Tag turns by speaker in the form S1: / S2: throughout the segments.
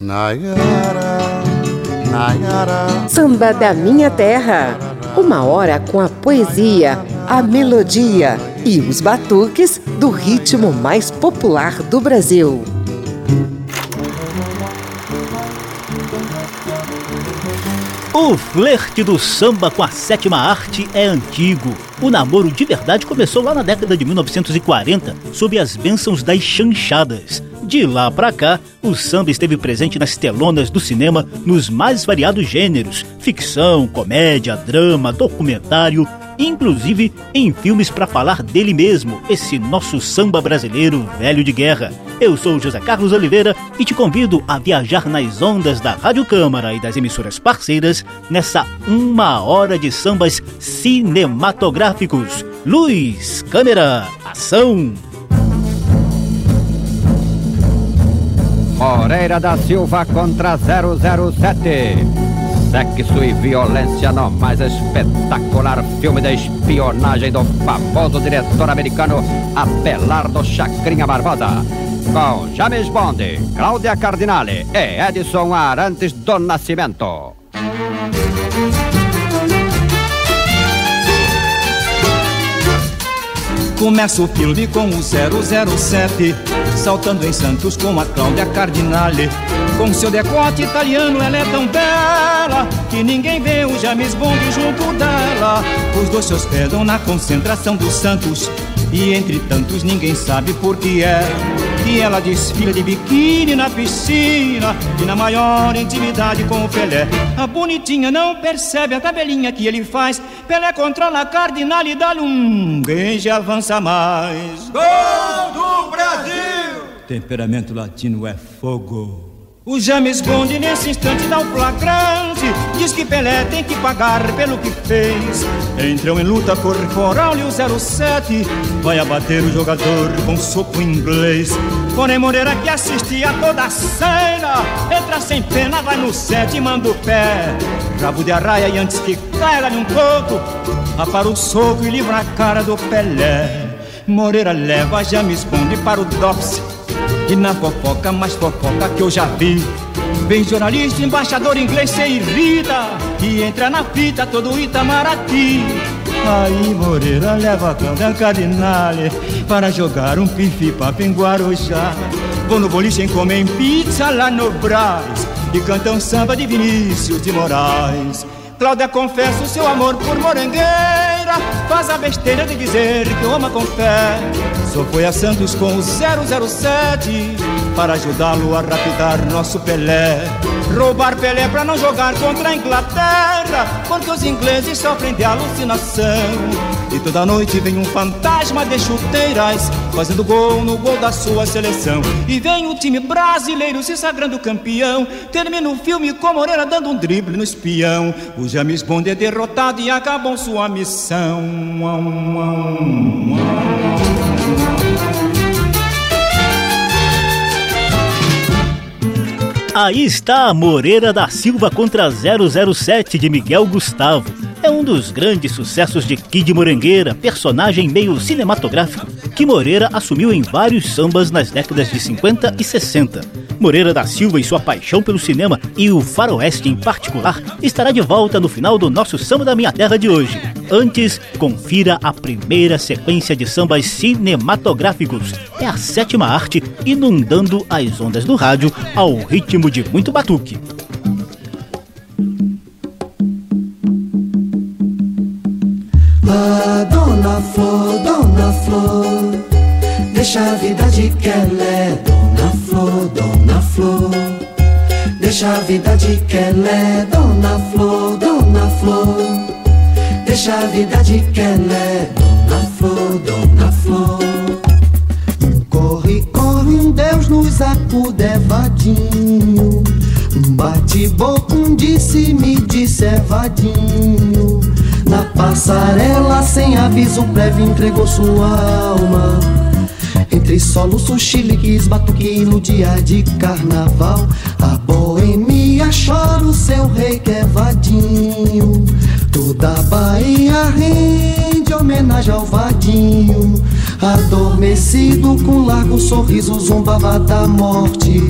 S1: Nayara, Nayara.
S2: Samba da Minha Terra. Uma hora com a poesia, a melodia e os batuques do ritmo mais popular do Brasil.
S3: O flerte do samba com a sétima arte é antigo. O namoro de verdade começou lá na década de 1940, sob as bênçãos das chanchadas. De lá para cá, o samba esteve presente nas telonas do cinema nos mais variados gêneros: ficção, comédia, drama, documentário, inclusive em filmes para falar dele mesmo, esse nosso samba brasileiro velho de guerra. Eu sou José Carlos Oliveira e te convido a viajar nas ondas da Rádio Câmara e das emissoras parceiras nessa uma hora de sambas cinematográficos. Luz, câmera, ação!
S4: Moreira da Silva contra 007. Sexo e violência no mais espetacular filme de espionagem do famoso diretor americano Abelardo Chacrinha Barbosa. Com James Bond, Cláudia Cardinale e Edson Arantes do Nascimento.
S5: Começa o filme com o 007 Saltando em Santos com a Cláudia Cardinale. Com seu decote italiano ela é tão bela Que ninguém vê o James Bond junto dela. Os dois se hospedam na concentração dos Santos E entre tantos ninguém sabe por que é Que ela desfila de biquíni na piscina E na maior intimidade com o Pelé. A bonitinha não percebe a tabelinha que ele faz. Pelé controla a Cardinale e dá-lhe um Quem avança mais.
S6: Gol do Brasil!
S5: Temperamento latino é fogo o James Bond nesse instante dá um flagrante. Diz que Pelé tem que pagar pelo que fez. Entram em luta corporal e o 07 Vai abater o jogador com soco inglês. Porém Moreira que assiste a toda a cena. Entra sem pena, vai no set e manda o pé. Rabo de arraia e antes que caia num coco. Apara o soco e livra a cara do Pelé. Moreira leva James Bond para o DOPS e na fofoca, mais fofoca que eu já vi. Vem jornalista, embaixador inglês, se irrita E entra na fita todo Itamaraty. Aí Moreira leva a Cláudia Cardinale Para jogar um pife-papo em Guarujá Vou no boliche e comem pizza lá no Brás E cantam samba de Vinícius de Moraes Cláudia confessa o seu amor por morangueira Faz a besteira de dizer que o ama com fé. Só foi a Santos com o 007 Para ajudá-lo a rapidar nosso Pelé. Roubar Pelé pra não jogar contra a Inglaterra Porque os ingleses sofrem de alucinação. E toda noite vem um fantasma de chuteiras Fazendo gol no gol da sua seleção. E vem o time brasileiro se sagrando campeão. Termina o filme com Moreira dando um drible no espião. O James Bond é derrotado e acabou sua missão
S3: Aí está a Moreira da Silva contra 007 de Miguel Gustavo. É um dos grandes sucessos de Kid Morangueira, personagem meio cinematográfico, que Moreira assumiu em vários sambas nas décadas de 50 e 60. Moreira da Silva e sua paixão pelo cinema e o faroeste em particular estará de volta no final do nosso Samba da Minha Terra de hoje. Antes, confira a primeira sequência de sambas cinematográficos. É a sétima arte inundando as ondas do rádio ao ritmo de muito batuque.
S7: Ah, dona Flor, dona Flor, deixa a vida de Kelé, dona Flor, dona Flor. Deixa a vida de Kelé, dona Flor, dona Flor. Deixa a vida de Kelé, dona Flor, dona Flor. Corre, corre, um Deus nos acuda, é vadinho. Bate boca, um disse é vadinho. Na passarela, sem aviso prévio, entregou sua alma. Entre soluços, chiliques, batuque no dia de carnaval. A boemia chora o seu rei que é vadinho. Toda a Bahia rende homenagem ao vadinho. Adormecido com largo sorriso, zombava da morte.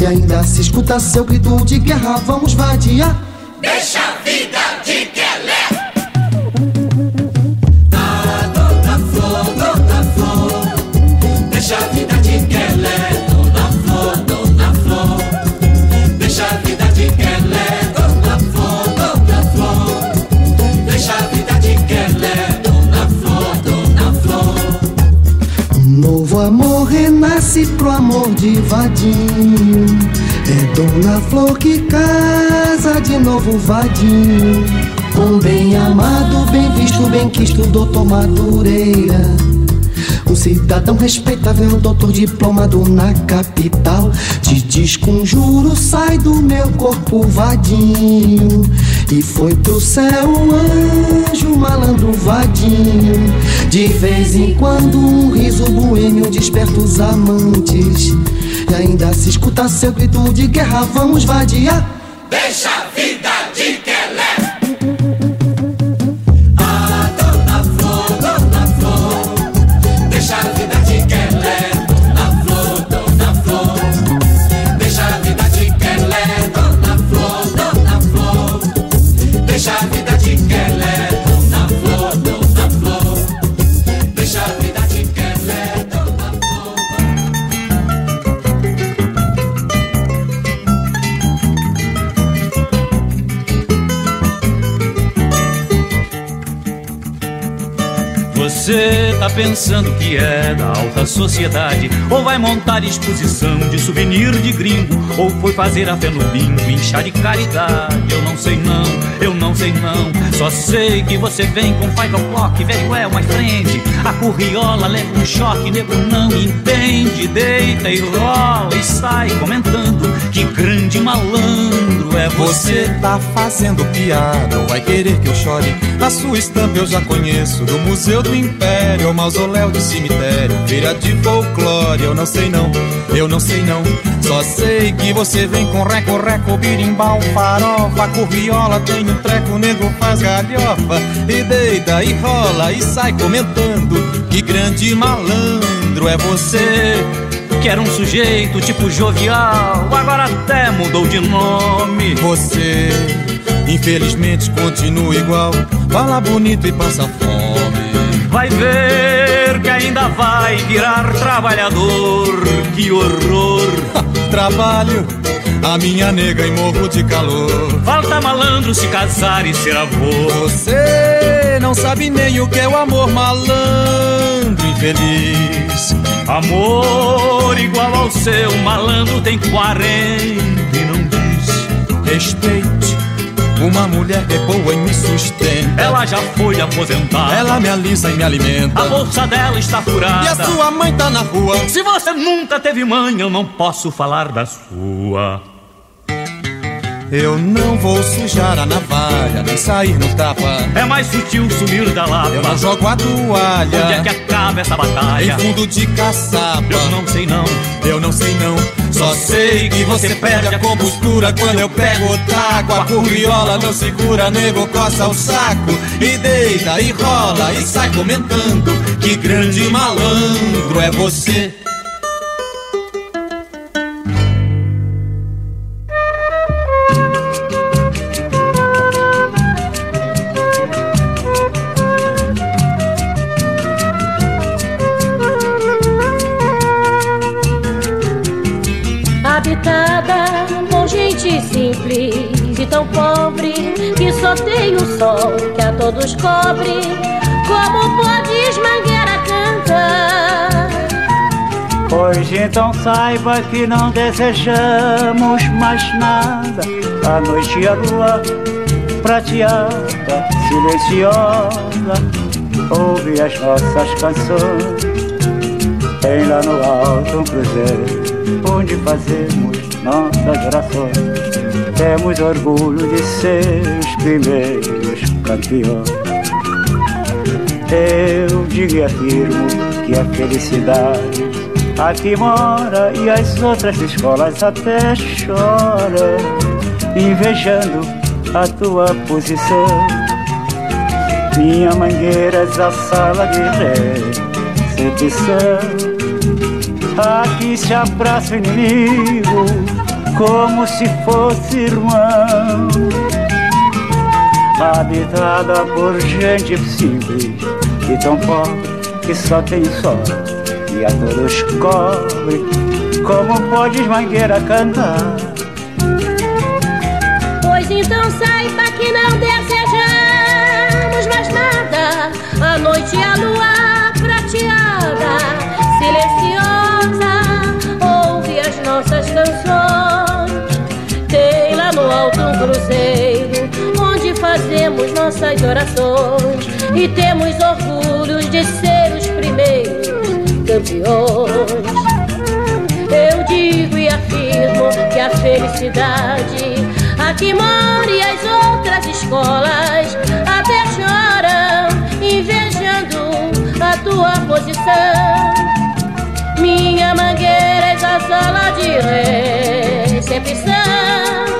S7: E ainda se escuta seu grito de guerra, vamos vadiar.
S8: Deixa a vida
S7: renasce pro amor de vadinho. É Dona Flor que casa de novo vadinho. Um bem amado, bem visto, bem quisto, doutor Madureira. Um cidadão respeitável, doutor diplomado na capital. Te desconjuro, sai do meu corpo vadinho. E foi pro céu um anjo malandro vadinho. De vez em quando um riso boêmio desperta os amantes. E ainda se escuta seu grito de guerra, vamos vadiar.
S8: Deixa a vida
S9: Você tá pensando que é da alta sociedade Ou vai montar exposição de souvenir de gringo Ou foi fazer a fé no bingo, inchar de caridade. Eu não sei não, eu não sei não Só sei que você vem com five o'clock, well, my friend A curriola leva um choque, nego não entende. Deita e rola e sai comentando Que grande malandro é você.
S10: Você tá fazendo piada ou vai querer que eu chore? A sua estampa eu já conheço do Museu do Império, ao mausoléu do cemitério, feira de folclore. Eu não sei não, eu não sei não. Só sei que você vem com reco, reco, birimbau, farofa, curriola, tem um treco, nego faz galhofa e deita e rola e sai comentando. Que grande malandro é você.
S9: Que era um sujeito tipo jovial, agora até mudou de nome.
S10: Você, infelizmente, continua igual. Fala bonito e passa fome.
S9: Vai ver que ainda vai virar trabalhador. Que horror!
S10: Trabalho, a minha nega e morro de calor.
S9: Falta malandro se casar e ser avô.
S10: Você não sabe nem o que é o amor malandro infeliz.
S9: Amor igual ao seu malandro tem 40 e não diz.
S10: Respeite, uma mulher que é boa e me sustenta.
S9: Ela já foi aposentada.
S10: Ela me alisa e me alimenta.
S9: A bolsa dela está furada.
S10: E a sua mãe tá na rua.
S9: Se você nunca teve mãe, eu não posso falar da sua.
S10: Eu não vou sujar a navalha, nem sair no tapa.
S9: É mais sutil sumir da lava.
S10: Eu não jogo a toalha.
S9: Onde é que acaba essa batalha?
S10: Em fundo de caçapa.
S9: Eu não sei não.
S10: Eu não sei não. Só sei que você perde a compostura quando eu pego o taco. A curriola não segura, nego coça o saco. E deita e rola e sai comentando. Que grande malandro é você.
S11: O sol que a todos cobre. Como podes Mangueira cantar?
S12: Pois então saiba que não desejamos mais nada. A noite e a lua prateada, silenciosa, ouve as nossas canções. Tem lá no alto um cruzeiro onde fazemos nossas orações. Temos orgulho de ser os primeiros campeões. Eu digo e afirmo que a felicidade aqui mora e as outras escolas até choram, invejando a tua posição. Minha mangueira é a sala de recepção. Aqui se abraça o inimigo como se fosse irmão. Habitada por gente simples e tão pobre que só tem sol e a todos cobre. Como podes, mangueira, cantar?
S11: Pois então saiba que não desejamos cruzeiro, onde fazemos nossas orações. E temos orgulho de ser os primeiros campeões. Eu digo e afirmo que a felicidade aqui mora e as outras escolas até choram, invejando a tua posição. Minha mangueira é a sala de recepção.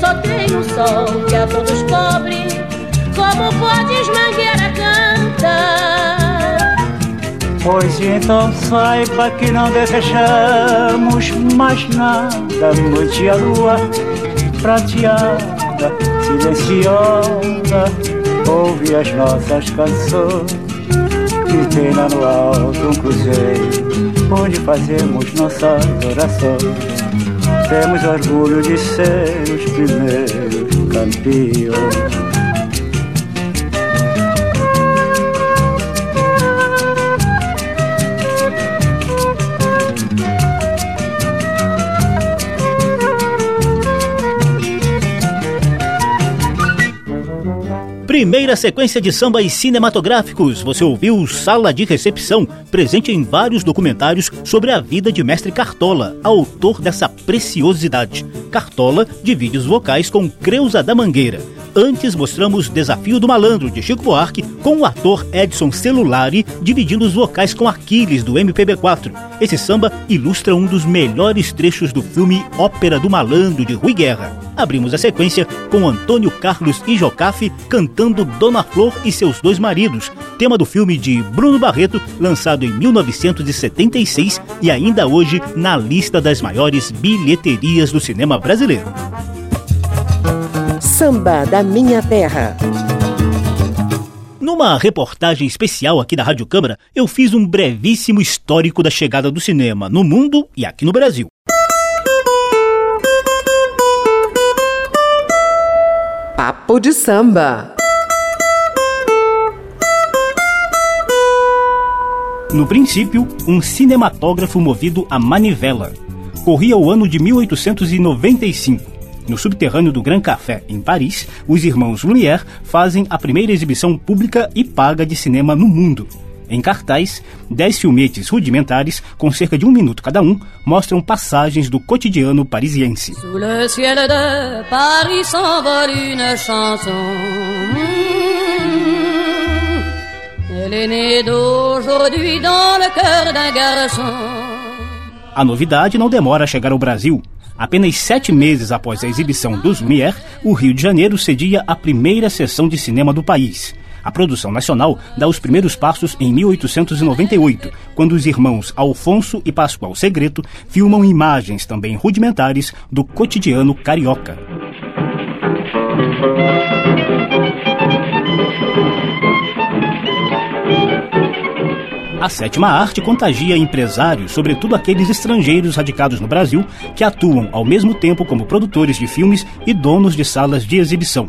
S11: Só tem o sol que a todos cobre. Como podes mangueira cantar?
S12: Pois então saiba que não desejamos mais nada. Noite a lua prateada, silenciosa, ouve as nossas canções. E tem lá no alto um cruzeiro, onde fazemos nossas orações. Temos orgulho de ser os primeiros campeões.
S3: Primeira sequência de sambas cinematográficos. Você ouviu Sala de Recepção, presente em vários documentários sobre a vida de Mestre Cartola, autor dessa preciosidade. Cartola divide os vocais com Creuza da Mangueira. Antes mostramos Desafio do Malandro, de Chico Buarque, com o ator Edson Celulari dividindo os vocais com Aquiles, do MPB4. Esse samba ilustra um dos melhores trechos do filme Ópera do Malandro, de Rui Guerra. Abrimos a sequência com Antônio Carlos e Jocafe cantando Dona Flor e seus dois maridos, tema do filme de Bruno Barreto, lançado em 1976 e ainda hoje na lista das maiores bilheterias do cinema brasileiro.
S2: Samba da Minha Terra.
S3: Numa reportagem especial aqui da Rádio Câmara, eu fiz um brevíssimo histórico da chegada do cinema no mundo e aqui no Brasil.
S2: Papo de samba.
S3: No princípio, um cinematógrafo movido a manivela. Corria o ano de 1895. No subterrâneo do Grand Café, em Paris, os irmãos Lumière fazem a primeira exibição pública e paga de cinema no mundo. Em cartaz, dez filmetes rudimentares, com cerca de um minuto cada um, mostram passagens do cotidiano parisiense.
S13: Paris une chanson.
S3: A novidade não demora a chegar ao Brasil. Apenas sete meses após a exibição dos Lumière, o Rio de Janeiro cedia a primeira sessão de cinema do país. A produção nacional dá os primeiros passos em 1898, quando os irmãos Alfonso e Pascoal Segreto filmam imagens também rudimentares do cotidiano carioca. A sétima arte contagia empresários, sobretudo aqueles estrangeiros radicados no Brasil, que atuam ao mesmo tempo como produtores de filmes e donos de salas de exibição.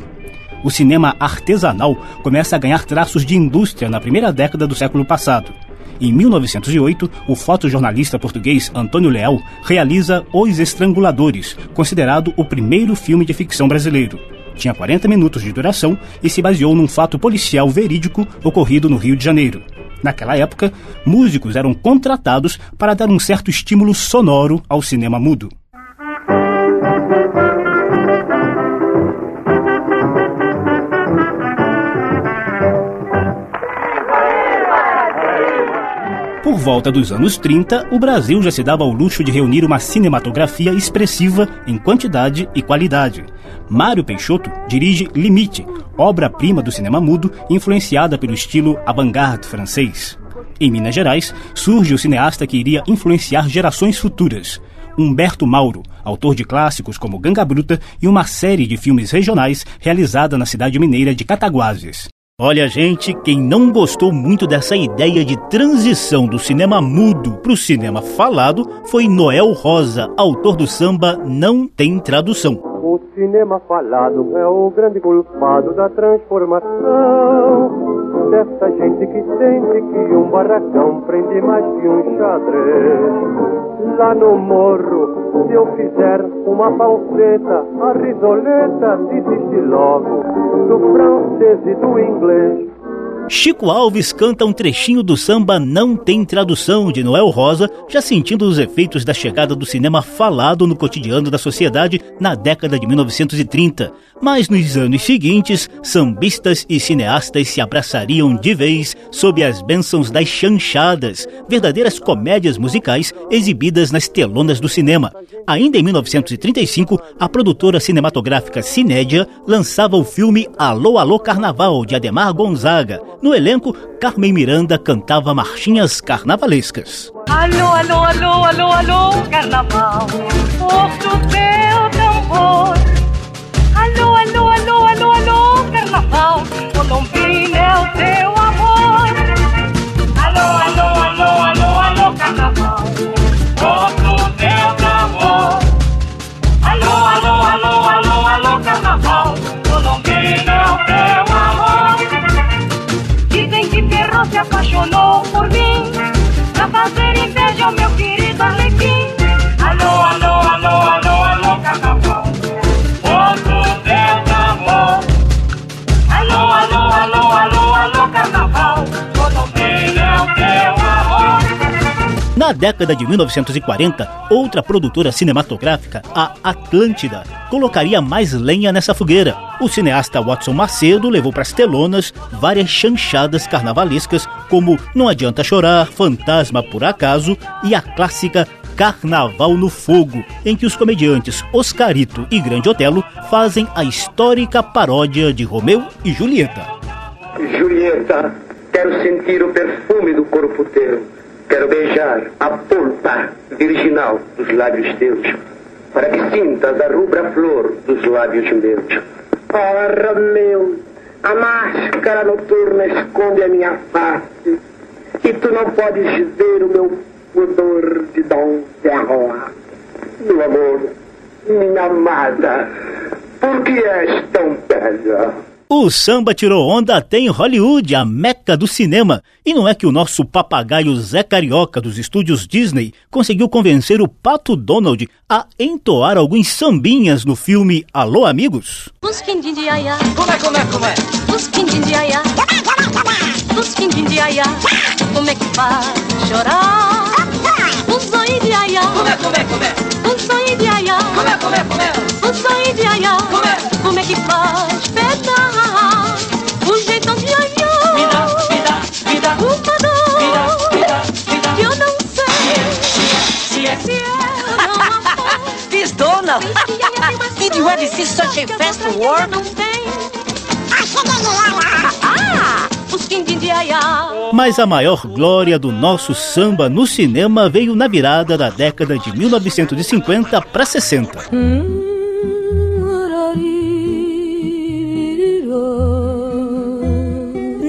S3: O cinema artesanal começa a ganhar traços de indústria na primeira década do século passado. Em 1908, o fotojornalista português Antônio Leal realiza Os Estranguladores, considerado o primeiro filme de ficção brasileiro. Tinha 40 minutos de duração e se baseou num fato policial verídico ocorrido no Rio de Janeiro. Naquela época, músicos eram contratados para dar um certo estímulo sonoro ao cinema mudo. Por volta dos anos 30, o Brasil já se dava ao luxo de reunir uma cinematografia expressiva em quantidade e qualidade. Mário Peixoto dirige Limite, obra-prima do cinema mudo influenciada pelo estilo avant-garde francês. Em Minas Gerais, surge o cineasta que iria influenciar gerações futuras. Humberto Mauro, autor de clássicos como Ganga Bruta e uma série de filmes regionais realizada na cidade mineira de Cataguases. Olha, gente, quem não gostou muito dessa ideia de transição do cinema mudo para o cinema falado foi Noel Rosa, autor do samba Não Tem Tradução.
S14: O cinema falado é o grande culpado da transformação dessa gente que sente que um barracão prende mais que um xadrez. Lá no morro, se eu fizer uma falseta, a risoleta desiste logo do francês e do inglês.
S3: Chico Alves canta um trechinho do samba Não Tem Tradução de Noel Rosa, já sentindo os efeitos da chegada do cinema falado no cotidiano da sociedade na década de 1930. Mas nos anos seguintes, sambistas e cineastas se abraçariam de vez sob as bênçãos das chanchadas, verdadeiras comédias musicais exibidas nas telonas do cinema. Ainda em 1935, a produtora cinematográfica Cinédia lançava o filme Alô Alô Carnaval de Ademar Gonzaga. No elenco, Carmen Miranda cantava marchinhas carnavalescas.
S15: Alô, alô, alô, alô, alô, carnaval, o teu tambor. Alô, carnaval,
S3: Na década de 1940, outra produtora cinematográfica, a Atlântida, colocaria mais lenha nessa fogueira. O cineasta Watson Macedo levou para as telonas várias chanchadas carnavalescas, como Não Adianta Chorar, Fantasma por Acaso e a clássica Carnaval no Fogo, em que os comediantes Oscarito e Grande Otelo fazem a histórica paródia de Romeu e Julieta.
S16: Julieta, quero sentir o perfume do corpo teu. Quero beijar a polpa virginal dos lábios teus, para que sintas a rubra flor dos lábios meus. Oh, Romeu, a máscara noturna esconde a minha face, e tu não podes ver o meu pudor de Dom Serroa. Meu amor, minha amada, por que és tão bela?
S3: O samba tirou onda até em Hollywood, a meca do cinema. E não é que o nosso papagaio Zé Carioca dos estúdios Disney conseguiu convencer o Pato Donald a entoar alguns sambinhas no filme Alô Amigos?
S7: Como é, como é, como é?
S17: De aiá. Os quindim de aiá. Como é que faz chorar? Zóio de aiá.
S7: Como é, como é, como é?
S17: Os zóio de aiá.
S7: Como é, como é, como é?
S17: Os zóio de aiá.
S7: Como é?
S17: Como é que faz pedar? O jeitão de aiá.
S7: Vida, vida, vida.
S17: Uma dor.
S7: Vida, vida, vida.
S17: Que eu não sei.
S7: Se é,
S17: Se eu não amor.
S18: Miss Donald, did you ever see such a fast
S17: tem. Ah, quindim de aiá.
S3: Mas a maior glória do nosso samba no cinema veio na virada da década de 1950 para 60.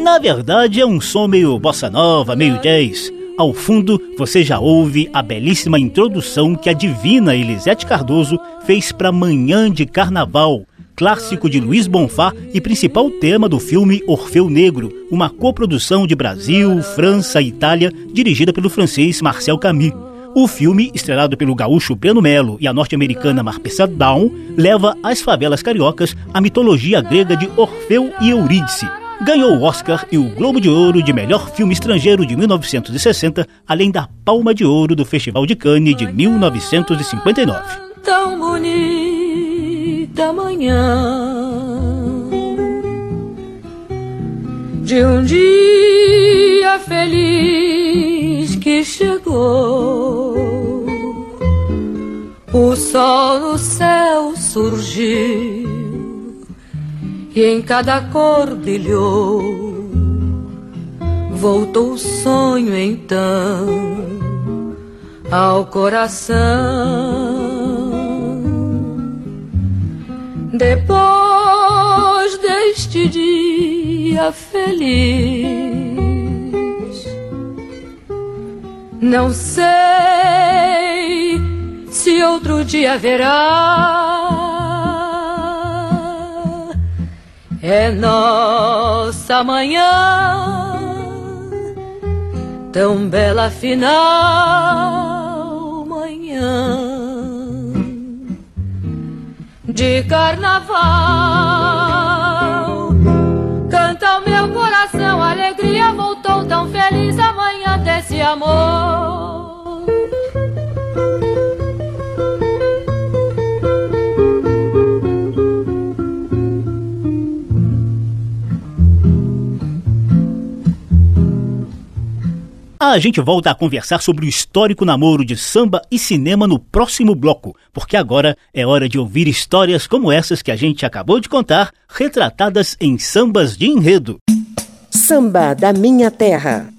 S3: Na verdade, é um som meio bossa nova, meio jazz. Ao fundo, você já ouve a belíssima introdução que a divina Elisete Cardoso fez para Manhã de Carnaval, clássico de Luiz Bonfá e principal tema do filme Orfeu Negro, uma coprodução de Brasil, França e Itália, dirigida pelo francês Marcel Camus. O filme, estrelado pelo gaúcho Breno Melo e a norte-americana Marpessa Down, leva às favelas cariocas a mitologia grega de Orfeu e Eurídice. Ganhou o Oscar e o Globo de Ouro de Melhor Filme Estrangeiro de 1960, além da Palma de Ouro do Festival de Cannes de 1959.
S13: Tão bonita manhã de um dia feliz que chegou, o sol no céu surgiu e em cada cor brilhou. Voltou o sonho então ao coração. Depois deste dia feliz não sei se outro dia haverá. É nossa manhã, tão bela final manhã de carnaval. Canta o meu coração, alegria voltou tão feliz amanhã desse amor.
S3: A gente volta a conversar sobre o histórico namoro de samba e cinema no próximo bloco, porque agora é hora de ouvir histórias como essas que a gente acabou de contar, retratadas em sambas de enredo.
S19: Samba da Minha Terra.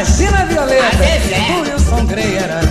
S20: Imagina a Violeta. O Wilson Grey era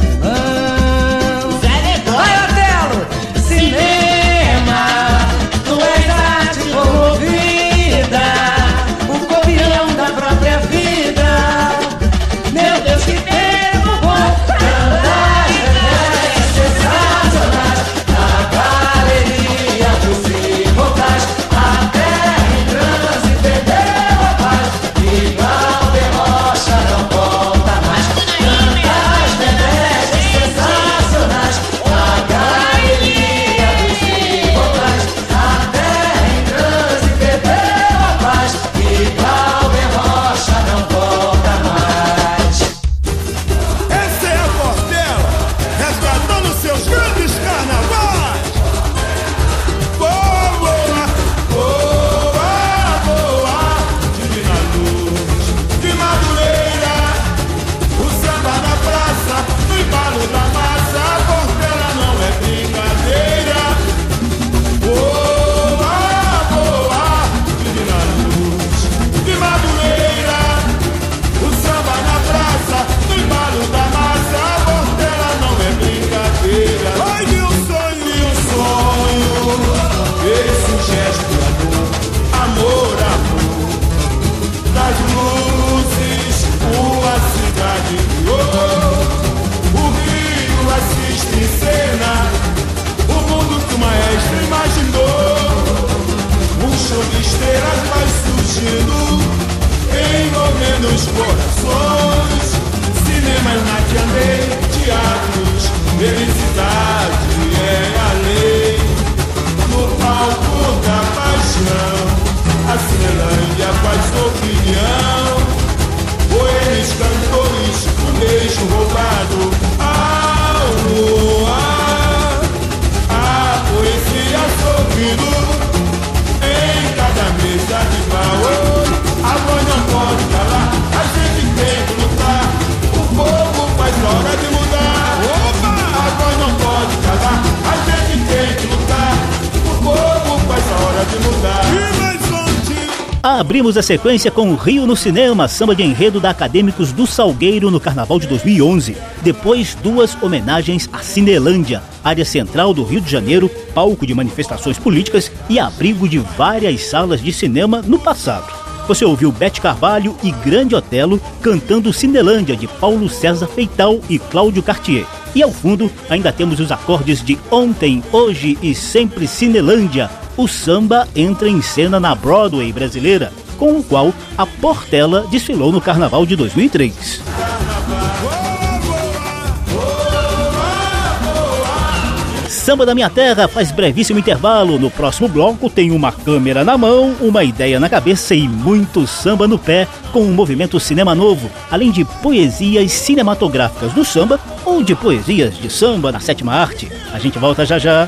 S3: Abrimos a sequência com Rio no Cinema, samba de enredo da Acadêmicos do Salgueiro no Carnaval de 2011. Depois, duas homenagens à Cinelândia, área central do Rio de Janeiro, palco de manifestações políticas e abrigo de várias salas de cinema no passado. Você ouviu Bete Carvalho e Grande Otelo cantando Cinelândia de Paulo César Feital e Cláudio Cartier. E ao fundo ainda temos os acordes de Ontem, Hoje e Sempre Cinelândia. O samba entra em cena na Broadway brasileira, com o qual a Portela desfilou no Carnaval de 2003. Samba da Minha Terra faz brevíssimo intervalo. No próximo bloco tem uma câmera na mão, uma ideia na cabeça e muito samba no pé com o movimento Cinema Novo, além de poesias cinematográficas do samba ou de poesias de samba na sétima arte. A gente volta já já.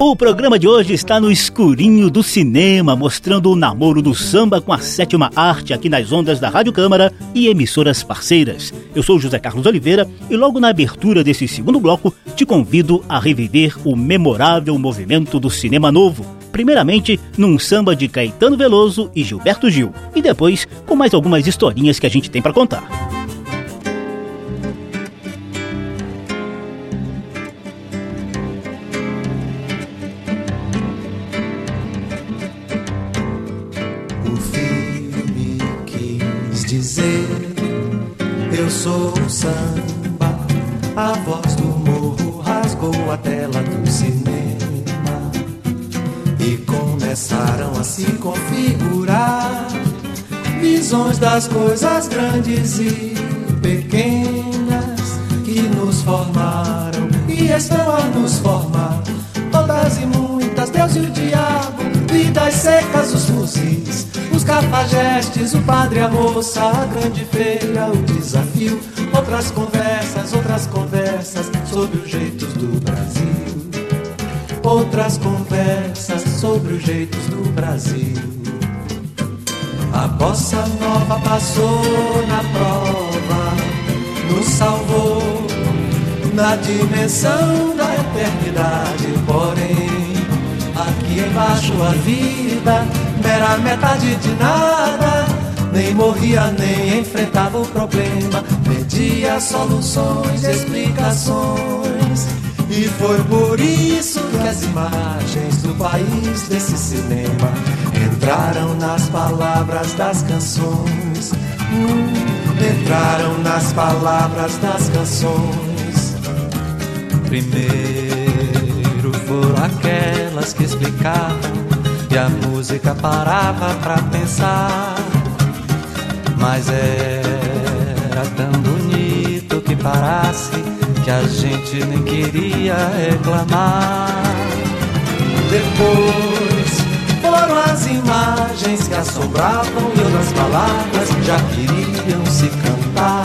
S3: O programa de hoje está no escurinho do cinema, mostrando o namoro do samba com a sétima arte aqui nas ondas da Rádio Câmara e emissoras parceiras. Eu sou José Carlos Oliveira e logo na abertura desse segundo bloco te convido a reviver o memorável movimento do cinema novo. Primeiramente num samba de Caetano Veloso e Gilberto Gil, e depois com mais algumas historinhas que a gente tem para contar.
S21: Das coisas grandes e pequenas que nos formaram e estão a nos formar. Todas e muitas, Deus e o diabo, vidas secas, os fuzis, os cafajestes, o padre, a moça, a grande feira, o desafio. Outras conversas, outras conversas sobre os jeitos do Brasil. Outras conversas sobre os jeitos do Brasil. A bossa nova passou na prova, nos salvou na dimensão da eternidade. Porém, aqui embaixo a vida era metade de nada. Nem morria, nem enfrentava o problema, pedia soluções, explicações. E foi por isso que as imagens do país desse cinema entraram nas palavras das canções. Entraram nas palavras das canções. Primeiro foram aquelas que explicavam e a música parava pra pensar. Mas era tão bonito que parasse que a gente nem queria reclamar. Depois foram as imagens que assombravam e outras palavras já queriam se cantar.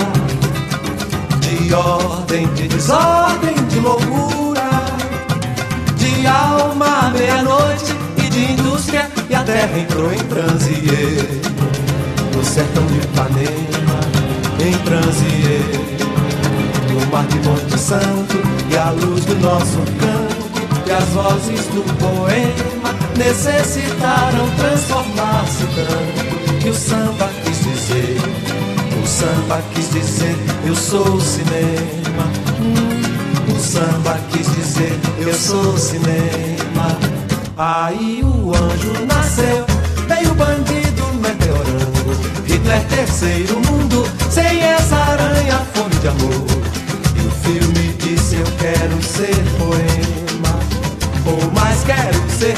S21: De ordem, de desordem, de loucura, de alma meia-noite e de indústria, e a terra entrou em transe. No sertão de Ipanema, em transe o mar de Monte Santo e a luz do nosso canto e as vozes do poema necessitaram transformar-se tanto que o samba quis dizer, o samba quis dizer, eu sou o cinema. O samba quis dizer, eu sou o cinema. Aí o anjo nasceu, veio o bandido meteorando, Hitler terceiro mundo, sem essa aranha fome de amor filme disse eu quero ser poema Ou mais quero ser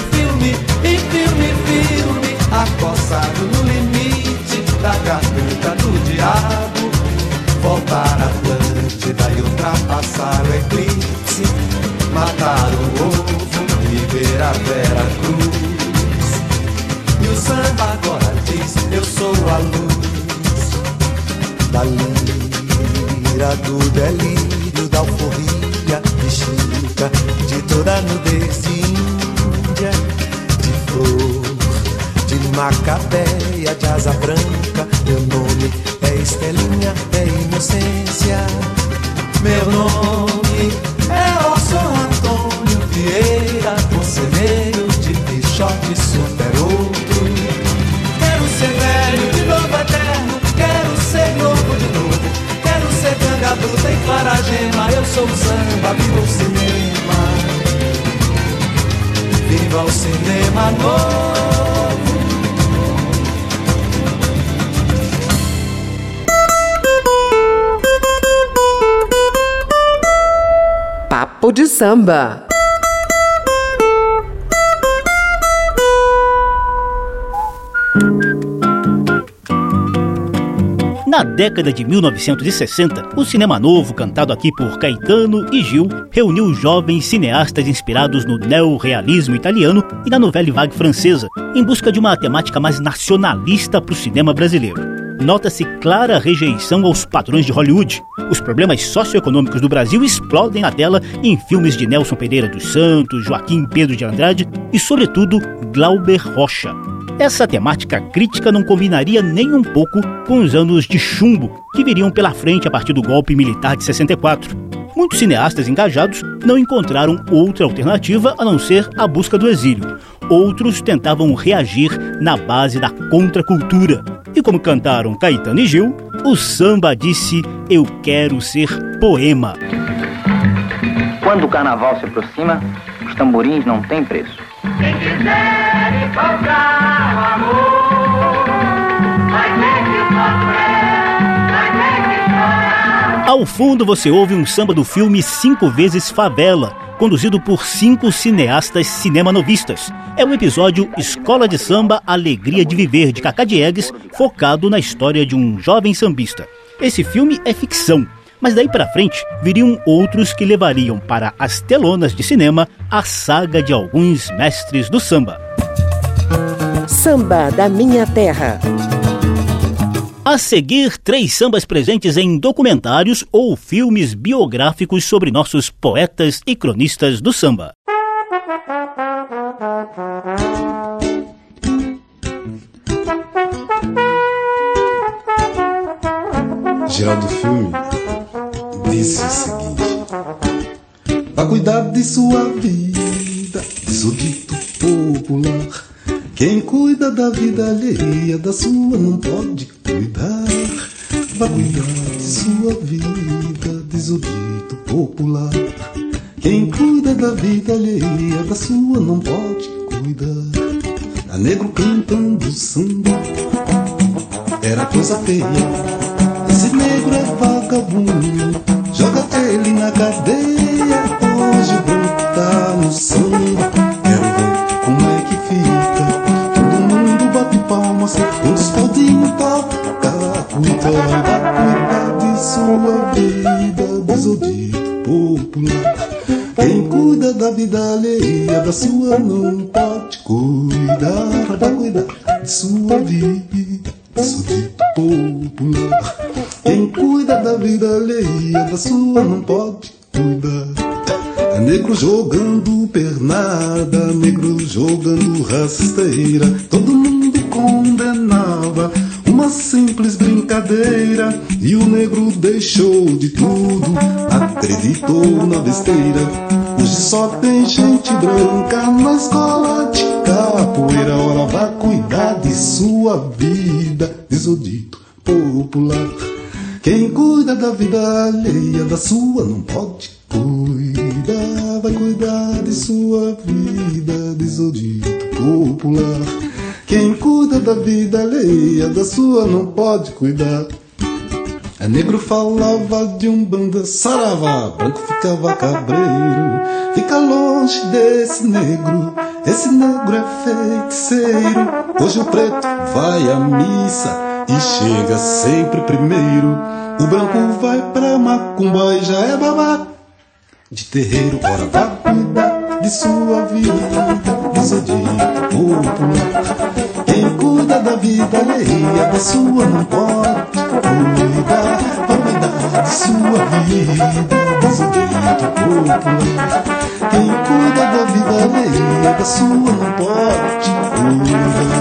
S21: samba.
S3: Na década de 1960, o cinema novo, cantado aqui por Caetano e Gil, reuniu jovens cineastas inspirados no neorrealismo italiano e na novela vague francesa, em busca de uma temática mais nacionalista para o cinema brasileiro. Nota-se clara rejeição aos padrões de Hollywood. Os problemas socioeconômicos do Brasil explodem na tela em filmes de Nelson Pereira dos Santos, Joaquim Pedro de Andrade e, sobretudo, Glauber Rocha. Essa temática crítica não combinaria nem um pouco com os anos de chumbo que viriam pela frente a partir do golpe militar de 64. Muitos cineastas engajados não encontraram outra alternativa a não ser a busca do exílio. Outros tentavam reagir na base da contracultura. E como cantaram Caetano e Gil, o samba disse: Eu quero ser poema.
S22: Quando o carnaval se aproxima, os tamborins não têm preço.
S23: Quem quiser encontrar o amor, vai ter que sofrer, vai ter que chorar.
S3: Ao fundo você ouve um samba do filme Cinco Vezes Favela, conduzido por cinco cineastas cinemanovistas. É um episódio Escola de Samba Alegria de Viver, de Cacá Diegues, focado na história de um jovem sambista. Esse filme é ficção, mas daí para frente viriam outros que levariam para as telonas de cinema a saga de alguns mestres do samba.
S2: Samba da Minha Terra.
S3: A seguir, três sambas presentes em documentários ou filmes biográficos sobre nossos poetas e cronistas do samba.
S24: Geraldo Filme disse o seguinte: Vá cuidar de sua vida, diz o dito popular. Quem cuida da vida alheia, da sua não pode cuidar. Vá cuidar de sua vida, diz o dito popular. Quem cuida da vida alheia, da sua não pode cuidar. A negro cantando samba era coisa feia. Esse negro é jogando pernada, negro jogando rasteira. Todo mundo condenava uma simples brincadeira. E o negro deixou de tudo, acreditou na besteira. Hoje só tem gente branca na escola de capoeira. Ora, vá cuidar de sua vida, diz o dito popular. Quem cuida da vida alheia, da sua não pode sua não pode cuidar. A negro falava de um banda saravá, branco ficava cabreiro. Fica longe desse negro, esse negro é feiticeiro. Hoje o preto vai à missa e chega sempre primeiro. O branco vai pra macumba e já é babá de terreiro. Ora vá cuidar de sua vida, diz o dito popular. Quem cuida da vida alheia, da sua não pode cuidar. Vai de sua vida, diz o dito popular. Quem cuida da vida alheia, da sua não pode cuidar.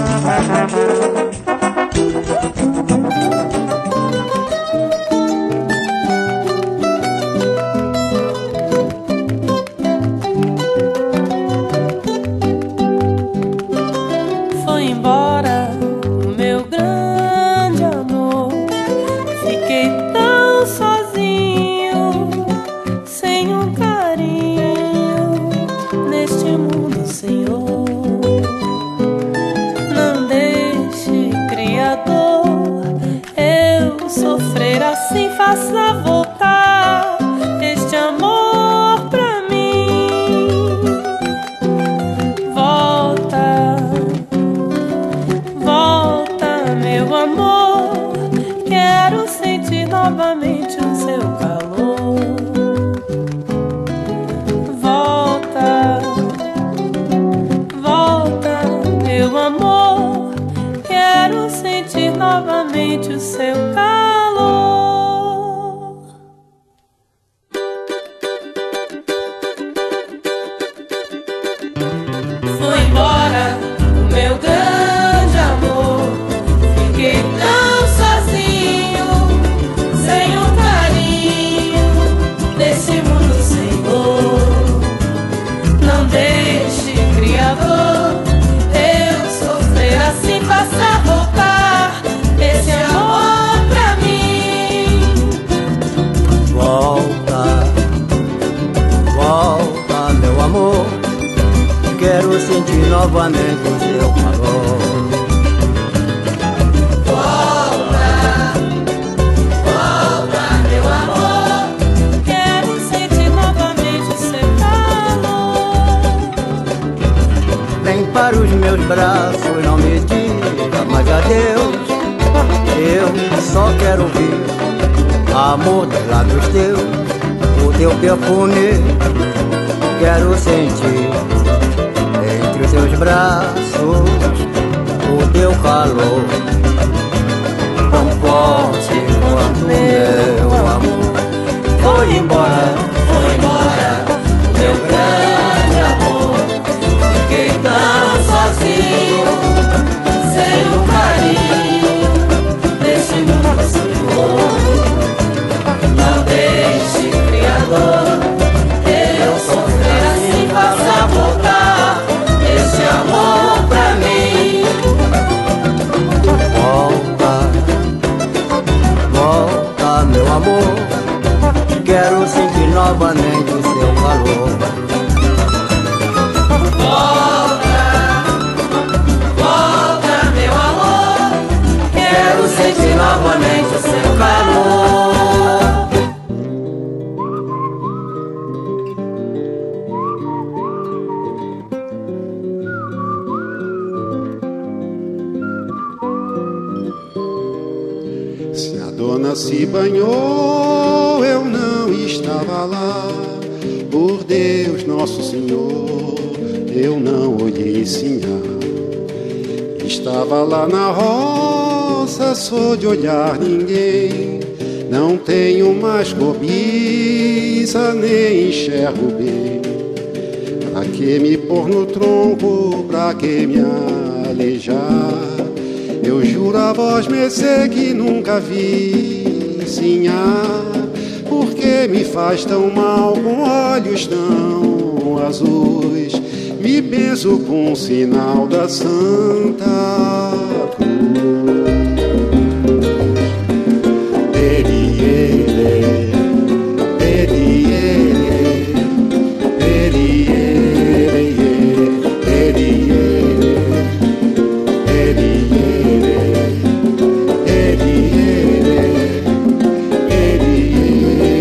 S25: Flamengo seu calor. para os meus braços, não me diga
S26: mais adeus. Eu só quero ouvir amor dos lábios teus, o teu perfume quero sentir teus braços o teu calor. Tão forte quanto meu amor. Foi embora,
S27: Estava lá na roça, sou de olhar ninguém. Não tenho mais cobiça, nem enxergo bem. Pra que me pôr no tronco, pra que me alejar? Eu juro a vós, mercê, que nunca vi sinhá. Por que me faz tão mal com olhos tão azuis? Me benzo com o sinal da Santa Cruz. Eriele, eriele, eriele,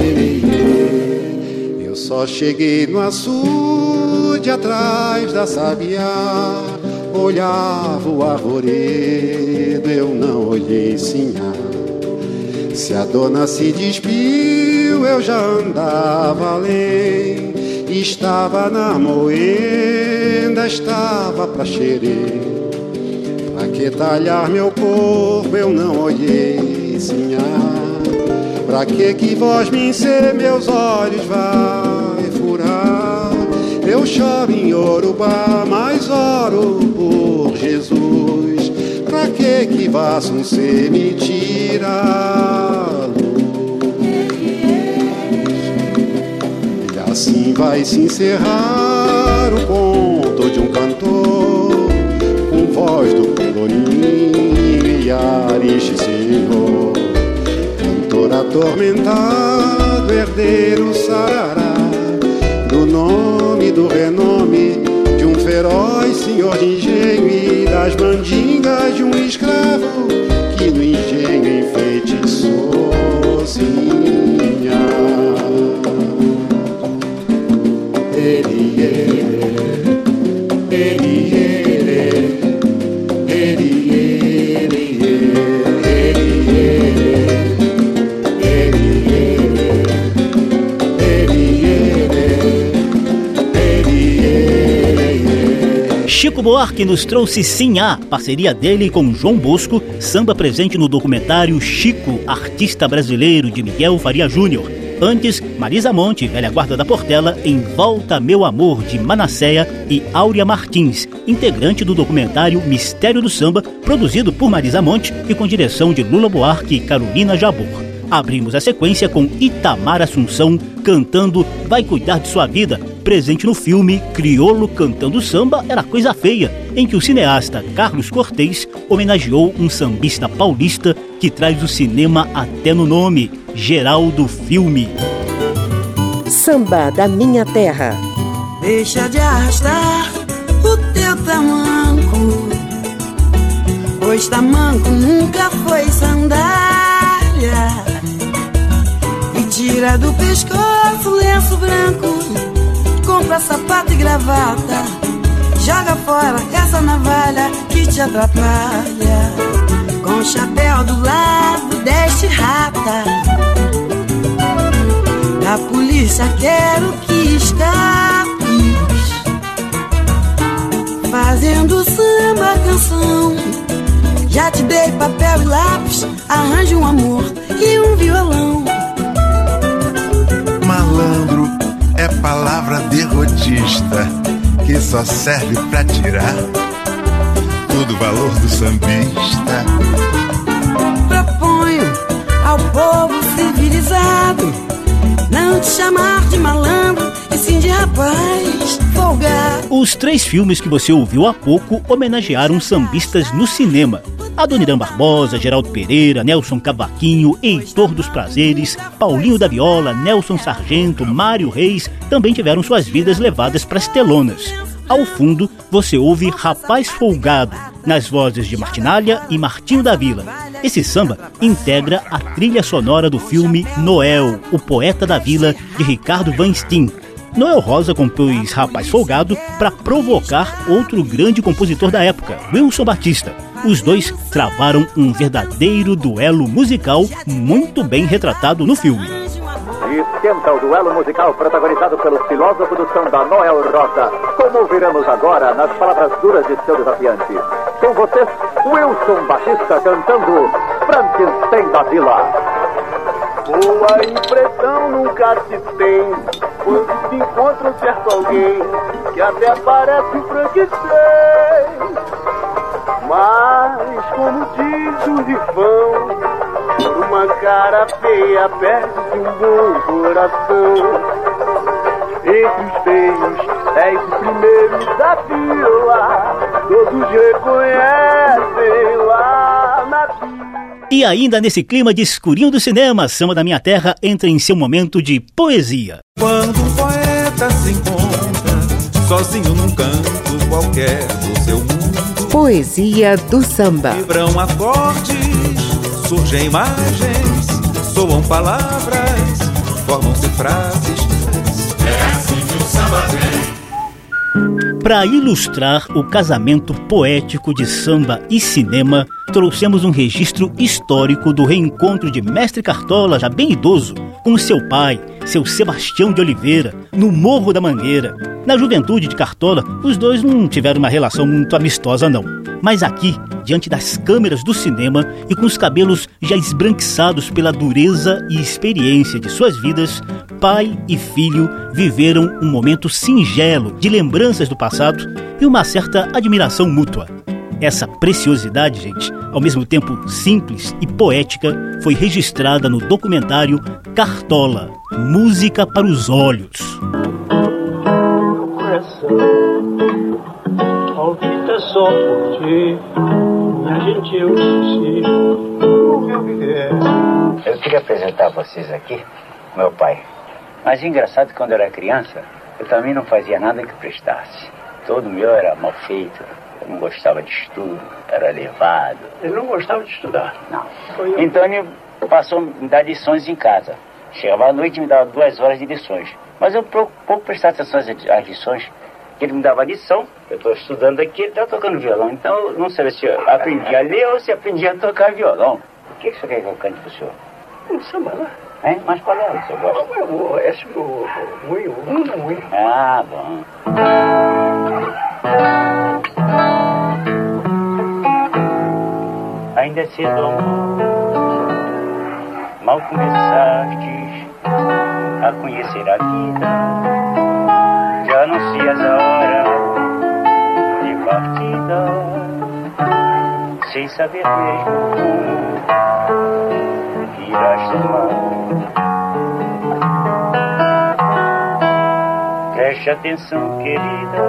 S27: eriele, Eu só cheguei no açude atrás da sabiá. Olhava o arvoredo, eu não olhei sinhá. Se a dona se despiu, eu já andava além. Estava na moenda, estava pra xerer. Pra que talhar meu corpo, eu não olhei sinhá. Pra que que vós me encer meus olhos furar? Eu choro em Yorubá, mas oro por Jesus. Pra que que vassam ser me tirá-lo? E assim vai se encerrar o conto de um cantor com voz do coloninho e Ariche Senhor. Cantor atormentado, herdeiro sarará do nome, do renome de um feroz senhor de engenho e das mandingas de um escravo
S3: Chico Buarque nos trouxe Sinhá, parceria dele com João Bosco, samba presente no documentário Chico, artista brasileiro de Miguel Faria Júnior. Antes, Marisa Monte, velha guarda da Portela, em Volta Meu Amor, de Manasseia e Áurea Martins, integrante do documentário Mistério do Samba, produzido por Marisa Monte e com direção de Lula Buarque e Carolina Jabor. Abrimos a sequência com Itamar Assunção cantando Vai Cuidar de Sua Vida, presente no filme Criolo Cantando Samba Era Coisa Feia, em que o cineasta Carlos Cortez homenageou um sambista paulista que traz o cinema até no nome, Geraldo Filme.
S2: Samba da Minha Terra.
S28: Deixa de arrastar o teu tamanco, pois tamanco nunca foi sandália. E tira do pescoço o lenço branco, compra sapato e gravata, joga fora essa navalha que te atrapalha. Com chapéu do lado deste rata. Da polícia quero que escapes. Fazendo samba canção. Já te dei papel e lápis. Arranje um amor e um violão.
S1: Malandro é palavra derrotista que só serve pra tirar todo o valor do sambista.
S28: Proponho ao povo civilizado não te chamar de malandro e sim de rapaz folgado.
S3: Os três filmes que você ouviu há pouco homenagearam sambistas no cinema. Adoniran Barbosa, Geraldo Pereira, Nelson Cavaquinho, Heitor dos Prazeres, Paulinho da Viola, Nelson Sargento, Mário Reis também tiveram suas vidas levadas para as telonas. Ao fundo, você ouve Rapaz Folgado, nas vozes de Martinalha e Martinho da Vila. Esse samba integra a trilha sonora do filme Noel, o Poeta da Vila, de Ricardo Van Steen. Noel Rosa compôs Rapaz Folgado para provocar outro grande compositor da época, Wilson Batista. Os dois travaram um verdadeiro duelo musical muito bem retratado no filme.
S29: Esquenta o duelo musical protagonizado pelo filósofo do samba Noel Rosa. Como ouviremos agora nas palavras duras de seu desafiante. Com vocês, Wilson Batista cantando Frankenstein da Vila.
S30: Boa impressão nunca se tem quando se encontra um certo alguém que até parece um Frankenstein. Mas, como diz o rifão, uma cara feia perde um bom coração. Entre os feios é esse primeiro da fila, todos reconhecem lá na fila.
S3: E ainda nesse clima de escurinho do cinema, Samba da Minha Terra entra em seu momento de poesia.
S10: Quando um poeta se encontra sozinho num canto qualquer do
S2: Poesia do samba.
S10: vibram acordes, surgem imagens, soam palavras, formam-se frases. É assim que o samba vem.
S3: Para ilustrar o casamento poético de samba e cinema, trouxemos um registro histórico do reencontro de Mestre Cartola, já bem idoso, com seu pai, seu Sebastião de Oliveira, no Morro da Mangueira. Na juventude de Cartola, os dois não tiveram uma relação muito amistosa, não. Mas aqui, diante das câmeras do cinema e com os cabelos já esbranquiçados pela dureza e experiência de suas vidas, pai e filho viveram um momento singelo de lembranças do passado e uma certa admiração mútua. Essa preciosidade, gente, ao mesmo tempo simples e poética, foi registrada no documentário Cartola Música para os Olhos.
S22: Eu queria apresentar a vocês aqui meu pai. Mas engraçado quando eu era criança, eu também não fazia nada que prestasse. Todo meu era mal feito, não gostava de estudo, era levado.
S31: Ele não gostava de estudar.
S22: Não. Então ele passou a me dar lições em casa. Chegava à noite e me dava duas horas de lições. Mas eu pouco, pouco prestava atenção às, lições. Ele me dava lição, eu estou estudando aqui, ele está tocando violão. Então eu não sabia se eu aprendi a ler ou se aprendi a tocar violão. O que, que o senhor quer que eu cante para o senhor?
S31: Um samba lá.
S22: Hein? Mas qual é o que você gosta?
S31: O, esse, o, o, muito, muito, muito.
S22: Ah, bom. Ainda é cedo, amor. Mal começastes a conhecer a vida. Já anuncias a hora de partida. Sem saber mesmo como irás tomar. Preste atenção, querida,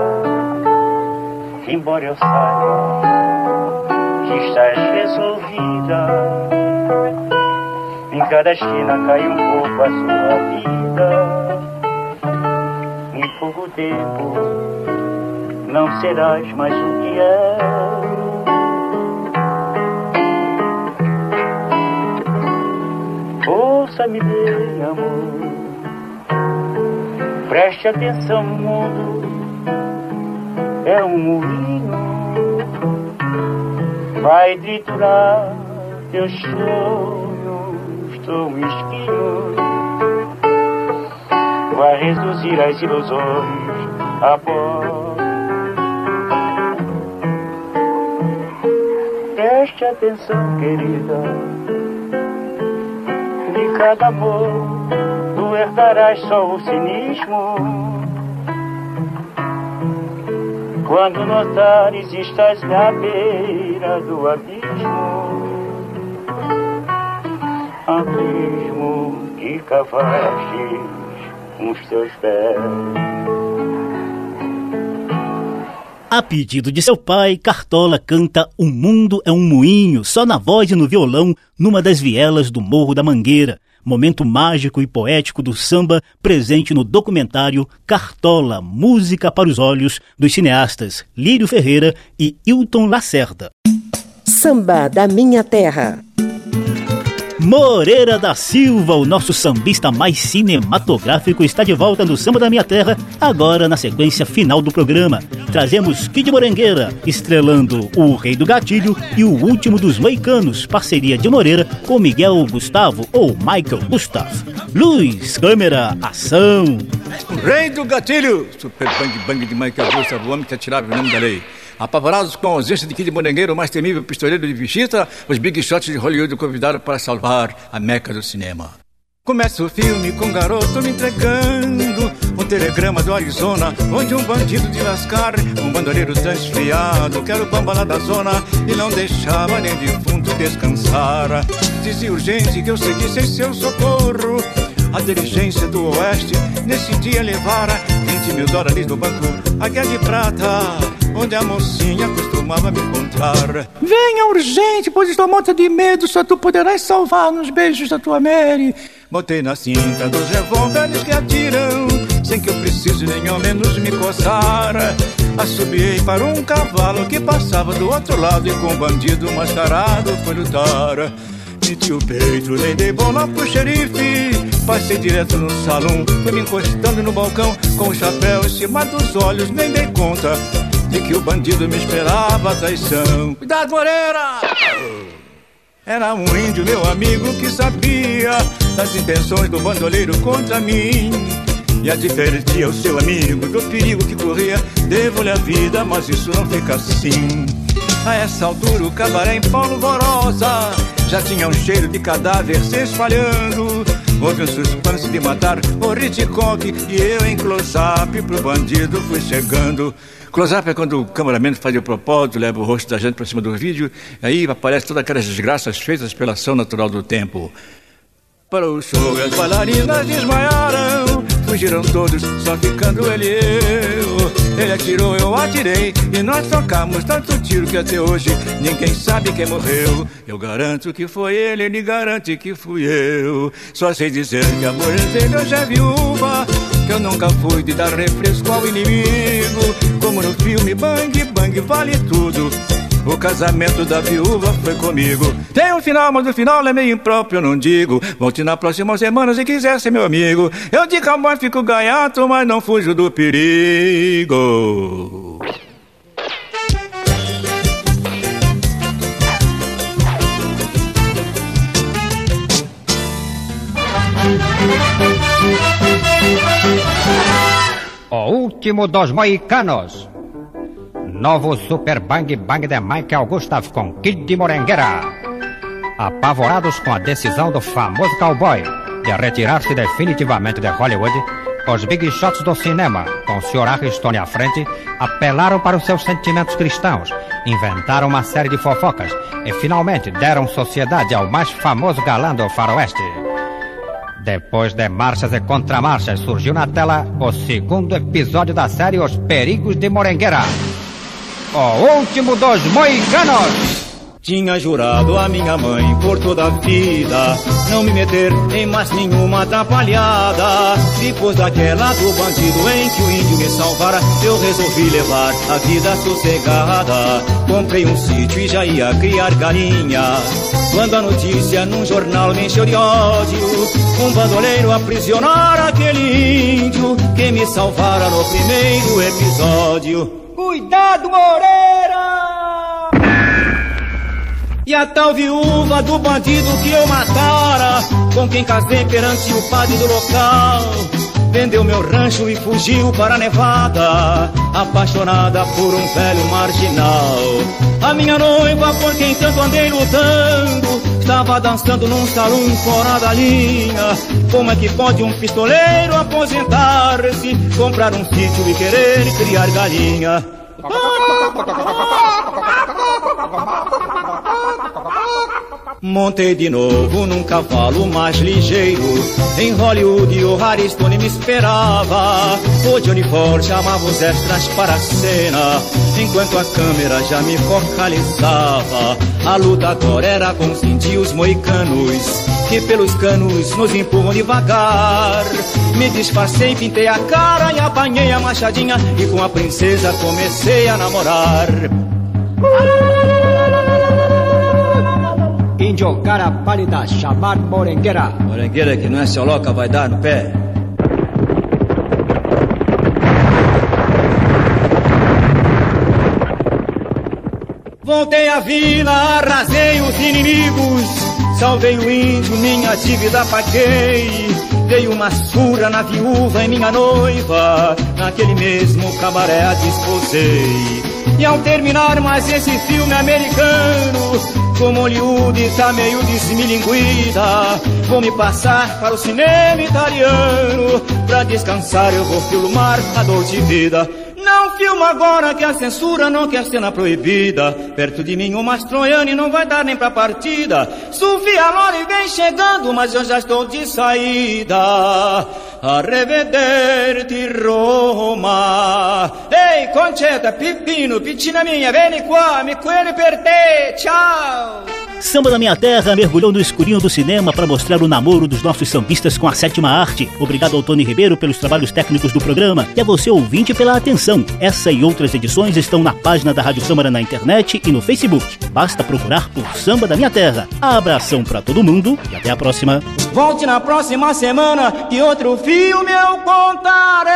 S22: embora eu saiba estás resolvida. Em cada esquina cai um pouco a sua vida. Em pouco tempo não serás mais o que é. Ouça-me bem, amor. Preste atenção, mundo é um moinho, vai triturar teus sonhos tão mesquinhos. Vai reduzir as ilusões a pó. Preste atenção, querida. De cada amor, tu herdarás só o cinismo. Quando notares estás na beira do abismo, abismo que cavaste com os teus pés.
S3: A pedido de seu pai, Cartola canta O Mundo é um Moinho, só na voz e no violão, numa das vielas do Morro da Mangueira. Momento mágico e poético do samba presente no documentário Cartola, Música para os Olhos, dos cineastas Lírio Ferreira e Hilton Lacerda.
S2: Samba da Minha Terra.
S3: Moreira da Silva, o nosso sambista mais cinematográfico, está de volta no Samba da Minha Terra, agora na sequência final do programa. Trazemos Kid Morengueira, estrelando O Rei do Gatilho e O Último dos Moicanos, parceria de Moreira com Miguel Gustavo ou Michael Gustavo. Luz, câmera, ação!
S5: O Rei do Gatilho! Super Bang Bang de Michael Gustavo, o homem que atirava o nome da lei. Apavorados com a ausência de Kid Morengueiro, o mais temível pistoleiro de Vichita, os Big Shots de Hollywood o convidaram para salvar a meca do cinema. Começa o filme com um garoto me entregando um telegrama do Arizona, onde um bandido de lascar, um bandoleiro transfriado, que era o bamba lá da zona, e não deixava nem defunto descansar. Dizia urgente que eu seguisse em seu socorro. A diligência do oeste nesse dia levara 20 mil dólares do banco, a guerra de prata, onde a mocinha costumava me encontrar. Venha urgente, pois estou morta de medo, só tu poderás salvar nos beijos da tua Mary. Botei na cinta dos revólveres que atiram, sem que eu precise nem ao menos me coçar. Assobiei para um cavalo que passava do outro lado e com um bandido mascarado foi lutar. Meti o peito, nem dei bola pro xerife. Passei direto no salão, fui me encostando no balcão com o chapéu em cima dos olhos, nem dei conta de que o bandido me esperava a traição. Cuidado, Moreira! Era um índio, meu amigo, que sabia das intenções do bandoleiro contra mim. E advertia o seu amigo do perigo que corria. Devo-lhe a vida, mas isso não fica assim. A essa altura o cabaré em polvorosa já tinha um cheiro de cadáver se espalhando. Houve um suspense de matar o Hitchcock e eu em close-up pro bandido fui chegando. Close-up é quando o cameraman faz o propósito, leva o rosto da gente para cima do vídeo, aí aparece todas aquelas desgraças feitas pela ação natural do tempo. Para o show, as bailarinas desmaiaram, fugiram todos, só ficando ele e eu. Ele atirou, eu atirei, e nós trocamos tanto tiro que até hoje ninguém sabe quem morreu. Eu garanto que foi ele, ele garante que fui eu. Só sei dizer que a mulher dele hoje é viúva, que eu nunca fui de dar refresco ao inimigo. Como no filme Bang Bang vale tudo. O casamento da viúva foi comigo. Tem um final, mas o final é meio impróprio, eu não digo. Volte na próxima semana se quiser ser meu amigo. Eu de cowboy fico gaiato, mas não fujo do perigo.
S4: O último dos moicanos. Novo Super Bang Bang de Michael Gustav com Kid Morengueira. Apavorados com a decisão do famoso cowboy de retirar-se definitivamente de Hollywood, os big shots do cinema, com o Sr. Aristone à frente, apelaram para os seus sentimentos cristãos, inventaram uma série de fofocas e finalmente deram sociedade ao mais famoso galã do faroeste. Depois de marchas e contramarchas, surgiu na tela o segundo episódio da série Os Perigos de Morengueira. O último dos moicanos!
S32: Tinha jurado a minha mãe por toda a vida Não me meter em mais nenhuma atrapalhada. Depois daquela do bandido em que o índio me salvara Eu resolvi levar a vida sossegada. Comprei um sítio e já ia criar galinha. Quando a notícia num jornal me encheu de ódio Um bandoleiro aprisionar aquele índio Que me salvara no primeiro episódio
S4: Cuidado, Moreira!
S5: E a tal viúva do bandido que eu matara, com quem casei perante o padre do local. Vendeu meu rancho e fugiu para a Nevada, apaixonada por um velho marginal. A minha noiva, por quem tanto andei lutando, estava dançando num salão fora da linha. Como é que pode um pistoleiro aposentar-se, comprar um sítio e querer criar galinha? Montei de novo num cavalo mais ligeiro. Em Hollywood o Harry Stone me esperava. O Johnny Ford chamava os extras para a cena. Enquanto a câmera já me focalizava. A luta agora era com os índios moicanos. Que pelos canos nos empurram devagar. Me disfarcei, pintei a cara e apanhei a machadinha. E com a princesa comecei a namorar.
S26: Índio cara pálida, chamar morengueira.
S5: Morengueira que não é seu loca, vai dar no pé. Voltei à vila, arrasei os inimigos. Salvei o índio, minha dívida paguei. Dei uma surra na viúva e minha noiva. Naquele mesmo cabaré a disposei. E ao terminar mais esse filme americano, como Hollywood tá meio desmilinguida, vou me passar para o cinema italiano. Pra descansar eu vou filmar a dor de vida. Não filma agora que a censura não quer cena proibida. Perto de mim o Mastroianni não vai dar nem pra partida. Sofia Lore vem chegando, mas eu já estou de saída. Arrivederci Roma. Ei, Concetta, Pipino, Pitina minha, vem qua, mi quelli per te. Tchau.
S3: Samba da Minha Terra mergulhou no escurinho do cinema para mostrar o namoro dos nossos sambistas com a sétima arte. Obrigado ao Tony Ribeiro pelos trabalhos técnicos do programa e a você ouvinte pela atenção. Essa e outras edições estão na página da Rádio Câmara na internet e no Facebook. Basta procurar por Samba da Minha Terra. Abração para todo mundo e até a próxima.
S5: Volte na próxima semana que outro filme eu contarei.